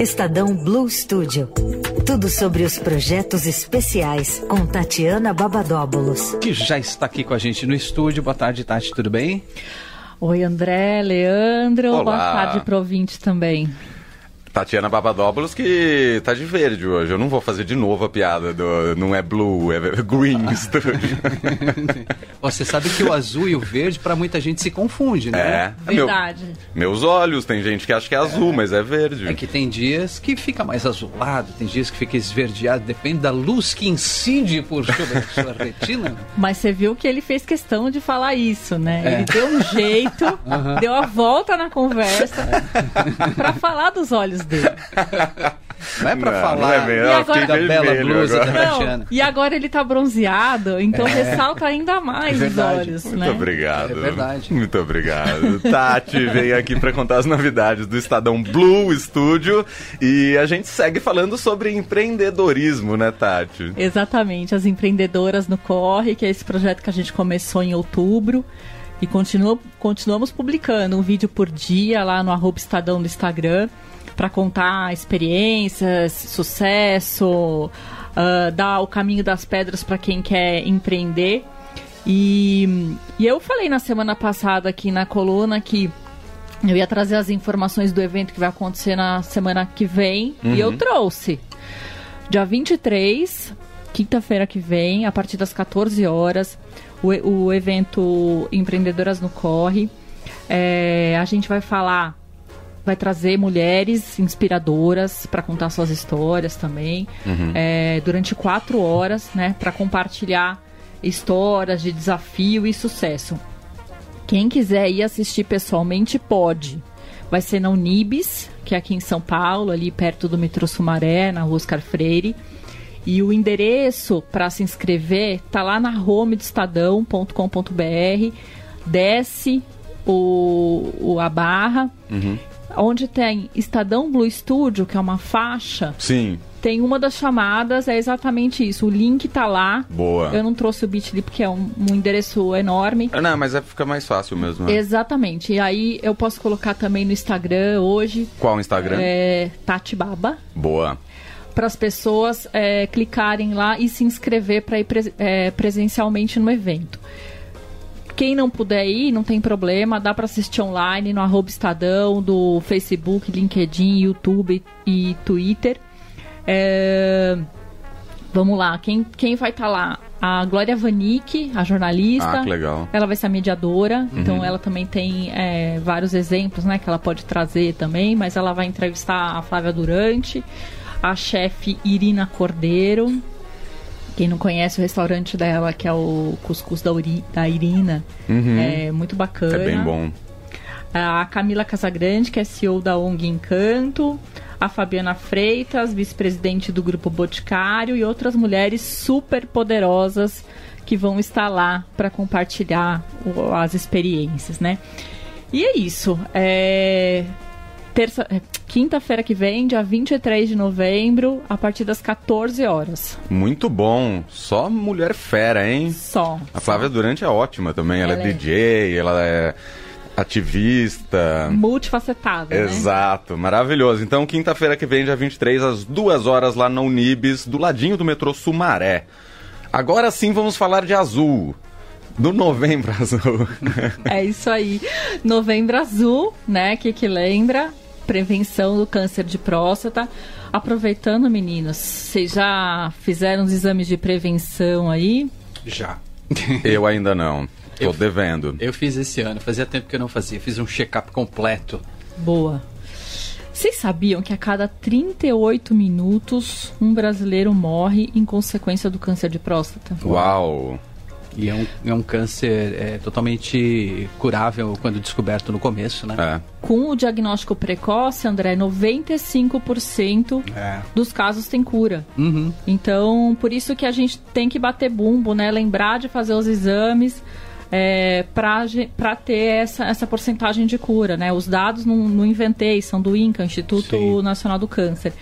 Estadão Blue Studio. Tudo sobre os projetos especiais com Tatiana Babadóbulos. Que já está aqui com a gente no estúdio. Boa tarde, Tati, tudo bem? Oi, André, Leandro. Olá. Boa tarde pro ouvinte também. Tatiana Babadópolis que tá de verde hoje. Eu não vou fazer de novo a piada do não é blue, é green studio. Você sabe que o azul e o verde, para muita gente, se confunde, né? É. Verdade. Meu- meus olhos, tem gente que acha que é azul, mas é verde. É que tem dias que fica mais azulado, tem dias que fica esverdeado, depende da luz que incide por sobre a sua retina. Mas você viu que ele fez questão de falar isso, né? É. Ele deu um jeito, deu a volta na conversa pra falar dos olhos dele. Não é pra Não, falar não é mesmo, eu da fiquei bela blusa agora. da Não, Tatiana. e agora ele tá bronzeado, então ressalta ainda mais É os olhos, Muito né? obrigado. É verdade. Muito obrigado. Tati veio aqui para contar as novidades do Estadão Blue Studio e a gente segue falando sobre empreendedorismo, né, Tati? Exatamente, as empreendedoras no Corre, que é esse projeto que a gente começou em outubro. E continua, continuamos publicando um vídeo por dia lá no arroba Estadão do Instagram para contar experiências, sucesso, ah, dar o caminho das pedras para quem quer empreender. E, e eu falei na semana passada aqui na coluna que eu ia trazer as informações do evento que vai acontecer na semana que vem e eu trouxe. Dia 23, quinta-feira que vem, a partir das 14 horas, o, o evento Empreendedoras no Corre. É, a gente vai falar, vai trazer mulheres inspiradoras para contar suas histórias também, é, durante quatro horas, né, para compartilhar histórias de desafio e sucesso. Quem quiser ir assistir pessoalmente pode. Vai ser na Unibis, que é aqui em São Paulo, ali perto do metrô Sumaré, na rua Oscar Freire. E o endereço para se inscrever tá lá na home do estadão.com.br. Desce o, o- a barra. Onde tem Estadão Blue Studio, que é uma faixa, Sim, tem uma das chamadas, é exatamente isso. O link tá lá. boa. Eu não trouxe o Bitly porque é um, um endereço enorme. Ah, Não, mas é, fica mais fácil mesmo. né? Exatamente. E aí eu posso colocar também no Instagram hoje, Qual o Instagram? é, Tati Baba, Boa. para as pessoas é, clicarem lá e se inscrever para ir pres- é, presencialmente no evento. Quem não puder ir, não tem problema, dá para assistir online no arroba Estadão, do Facebook, LinkedIn, YouTube e Twitter. É, Vamos lá, quem, quem vai estar lá? A Glória Vanik, a jornalista. Ah, que legal. Ela vai ser a mediadora, então ela também tem é, vários exemplos, né, que ela pode trazer também, mas ela vai entrevistar a Flávia Durante, a chefe Irina Cordeiro. Quem não conhece o restaurante dela, que é o Cuscuz da, Uri- da Irina, é muito bacana. É bem bom. A Camila Casagrande, que é CEO da ONG Encanto. A Fabiana Freitas, vice-presidente do Grupo Boticário. E outras mulheres super poderosas que vão estar lá para compartilhar as experiências, né? E é isso. É... Terça... é, Quinta-feira que vem, dia 23 de novembro, a partir das 14 horas. Muito bom. Só mulher fera, hein? Só. A Flávia Durante é ótima também. Ela, Ela é é- DJ, ela é ativista. Multifacetada. né? Exato, maravilhoso. Então, quinta-feira que vem, dia 23, às duas horas, lá na Unibis, do ladinho do metrô Sumaré. Agora sim vamos falar de azul. Do novembro azul. É isso aí. Novembro Azul, né? Que que lembra? Prevenção do câncer de próstata. Aproveitando, meninos, vocês já fizeram os exames de prevenção aí? Já. Eu ainda não. Tô Eu- devendo. Eu fiz esse ano, fazia tempo que eu não fazia. Fiz um check-up completo. Boa. Vocês sabiam que a cada 38 minutos um brasileiro morre em consequência do câncer de próstata? Uau! E é um, é um câncer é, totalmente curável quando descoberto no começo, né? É. Com o diagnóstico precoce, André, 95% É. dos casos tem cura. Uhum. Então, por isso que a gente tem que bater bumbo, né? Lembrar de fazer os exames é, para ter essa, essa porcentagem de cura, né? Os dados não, não inventei, são do INCA, Instituto Sim. Nacional do Câncer.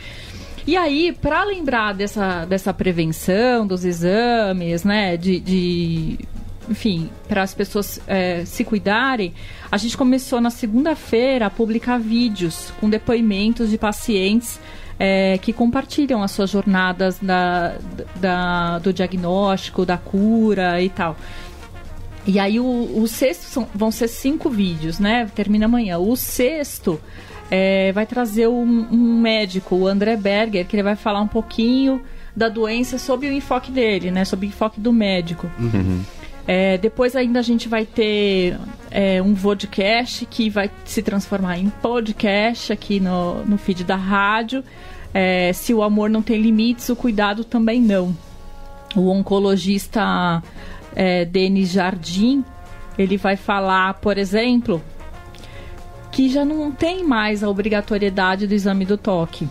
E aí, para lembrar dessa, dessa prevenção, dos exames, né? De, de enfim, para as pessoas é, se cuidarem, a gente começou na segunda-feira a publicar vídeos com depoimentos de pacientes é, que compartilham as suas jornadas da, da, do diagnóstico, da cura e tal. E aí o, o sexto são, vão ser cinco vídeos, né? Termina amanhã. O sexto é, vai trazer um, um, médico, o André Berger, que ele vai falar um pouquinho da doença sob o enfoque dele, né? Sob o enfoque do médico. Uhum. É, depois ainda a gente vai ter é, um vodcast que vai se transformar em podcast aqui no, no feed da rádio. É, se o amor não tem limites, o cuidado também não. O oncologista é, Denis Jardim, ele vai falar, por exemplo, que já não tem mais a obrigatoriedade do exame do toque.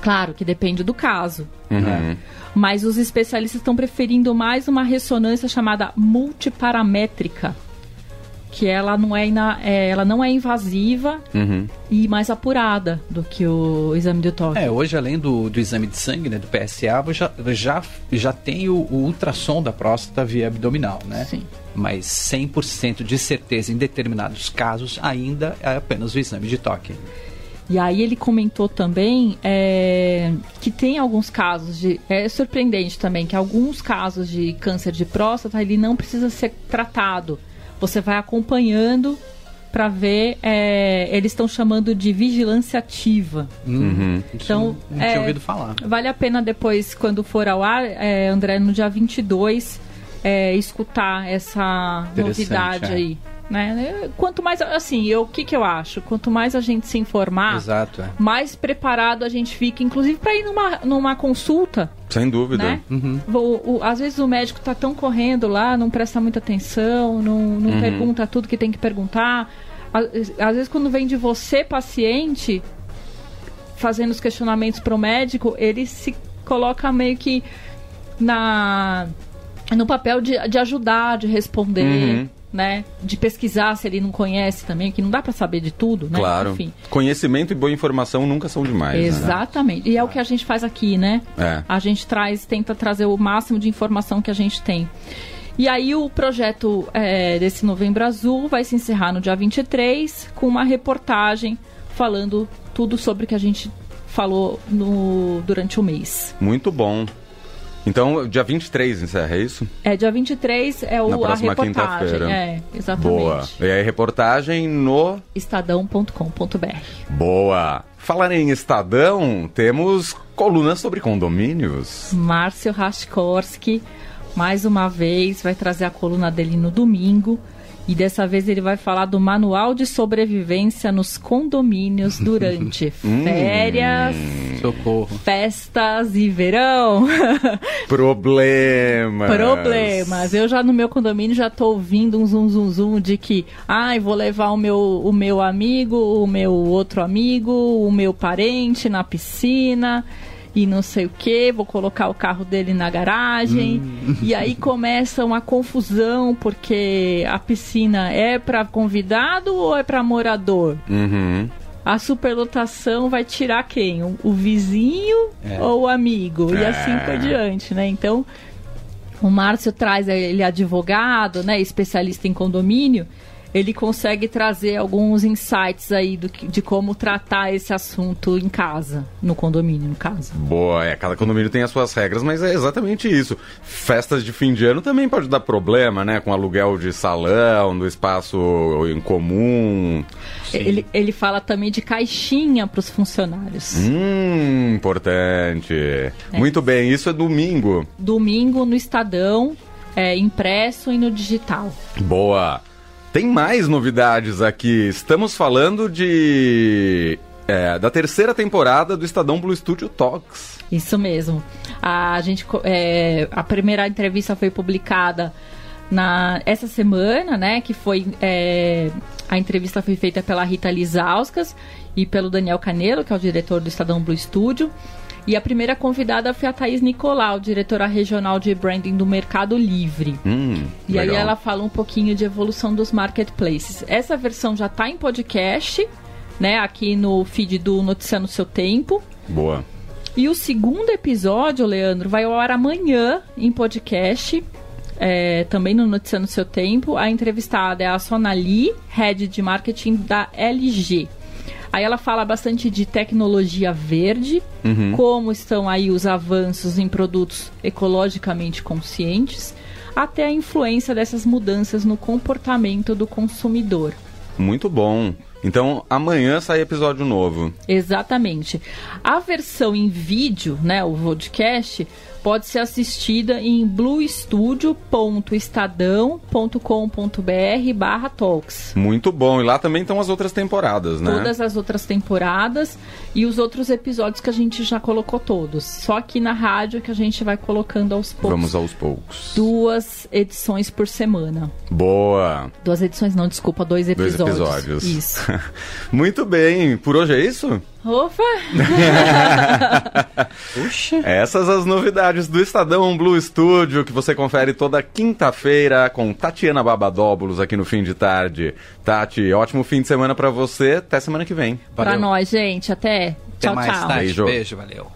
Claro que depende do caso. Uhum. Né? Mas os especialistas estão preferindo mais uma ressonância chamada multiparamétrica. Que ela não é, ina, é ela não é invasiva uhum. e mais apurada do que o exame de toque. É, hoje além do, do exame de sangue, né, do PSA, já, já, já tem o, o ultrassom da próstata via abdominal, né? Sim mas 100% de certeza em determinados casos ainda é apenas o exame de toque. E aí ele comentou também é, que tem alguns casos de. É surpreendente também que alguns casos de câncer de próstata ele não precisa ser tratado. Você vai acompanhando para ver. É, eles estão chamando de vigilância ativa. Uhum. Então, não tinha é, ouvido falar. Vale a pena depois, quando for ao ar, é, André, no dia 22, é, escutar essa novidade é. aí. Né? Quanto mais, assim, eu, o que, que eu acho? Quanto mais a gente se informar, Exato, é. mais preparado a gente fica, inclusive para ir numa, numa consulta. Sem dúvida. Né? Uhum. O, o, às vezes o médico tá tão correndo lá, não presta muita atenção, não, não uhum. pergunta tudo que tem que perguntar. Às, às vezes, quando vem de você, paciente, fazendo os questionamentos para o médico, ele se coloca meio que na no papel de, de ajudar, de responder. Uhum né? De pesquisar se ele não conhece também, que não dá para saber de tudo, né? Claro. Enfim. Conhecimento e boa informação nunca são demais. Né? Exatamente. Né? E é o que a gente faz aqui, né? É. A gente traz, tenta trazer o máximo de informação que a gente tem. E aí o projeto é, desse Novembro Azul vai se encerrar no dia 23 com uma reportagem falando tudo sobre o que a gente falou no, durante o mês. Muito bom. Então, dia 23 encerra, é isso? É, dia 23 é o, Na próxima a reportagem. É, exatamente. Boa. E aí, reportagem no... Estadão.com.br. Boa. Falar em Estadão, temos colunas sobre condomínios. Márcio Raskorski, mais uma vez, vai trazer a coluna dele no domingo. E dessa vez ele vai falar do manual de sobrevivência nos condomínios durante hum. férias, Socorro. festas e verão. Problemas. Problemas. Eu já no meu condomínio já tô ouvindo um zum zum zum de que, ai, ah, vou levar o meu, o meu amigo, o meu outro amigo, o meu parente na piscina e não sei o que, vou colocar o carro dele na garagem. Hum. E aí começa uma confusão, porque a piscina é para convidado ou é para morador? Uhum. A superlotação vai tirar quem? O, o vizinho é. ou o amigo? E assim por é. diante, né? Então, o Márcio traz, ele é advogado, né, especialista em condomínio, ele consegue trazer alguns insights aí do, de como tratar esse assunto em casa, no condomínio, no caso. Boa, é, cada condomínio tem as suas regras, mas é exatamente isso. Festas de fim de ano também pode dar problema, né? Com aluguel de salão, do espaço em comum. Ele, ele fala também de caixinha para os funcionários. Hum, importante. É. Muito bem, isso é domingo. Domingo no Estadão, é, impresso e no digital. Boa. Tem mais novidades aqui. Estamos falando de. É, da terceira temporada do Estadão Blue Studio Talks. Isso mesmo. A, gente, é, a primeira entrevista foi publicada na, essa semana, né? Que foi. É, a entrevista foi feita pela Rita Lizauskas e pelo Daniel Canelo, que é o diretor do Estadão Blue Studio. E a primeira convidada foi a Thaís Nicolau, diretora regional de branding do Mercado Livre. Hum, e legal. aí ela fala um pouquinho de evolução dos marketplaces. Essa versão já está em podcast, né? Aqui no feed do Notícia no Seu Tempo. Boa. E o segundo episódio, Leandro, vai ao ar amanhã em podcast. é, também no Noticiando Seu Tempo. A entrevistada é a Sonali, head de marketing da LG. Aí ela fala bastante de tecnologia verde, Uhum. como estão aí os avanços em produtos ecologicamente conscientes, até a influência dessas mudanças no comportamento do consumidor. Muito bom. Então, amanhã sai episódio novo. Exatamente. A versão em vídeo, né, o podcast, pode ser assistida em bluestudio.estadão.com.br barra talks. Muito bom. E lá também estão as outras temporadas, né? Todas as outras temporadas e os outros episódios que a gente já colocou todos. Só aqui na rádio que a gente vai colocando aos poucos. Vamos aos poucos. Duas edições por semana. Boa. Duas edições, não, desculpa, dois Dois episódios. episódios. Isso. Muito bem. Por hoje é isso? Opa! Puxa. Essas as novidades do Estadão Blue Studio que você confere toda quinta-feira com Tatiana Babadóbulos aqui no fim de tarde. Tati, ótimo fim de semana pra você. Até semana que vem. Pra Valeu. nós, gente. Até. Até tchau, mais tchau. tarde. Beijo. Beijo, valeu.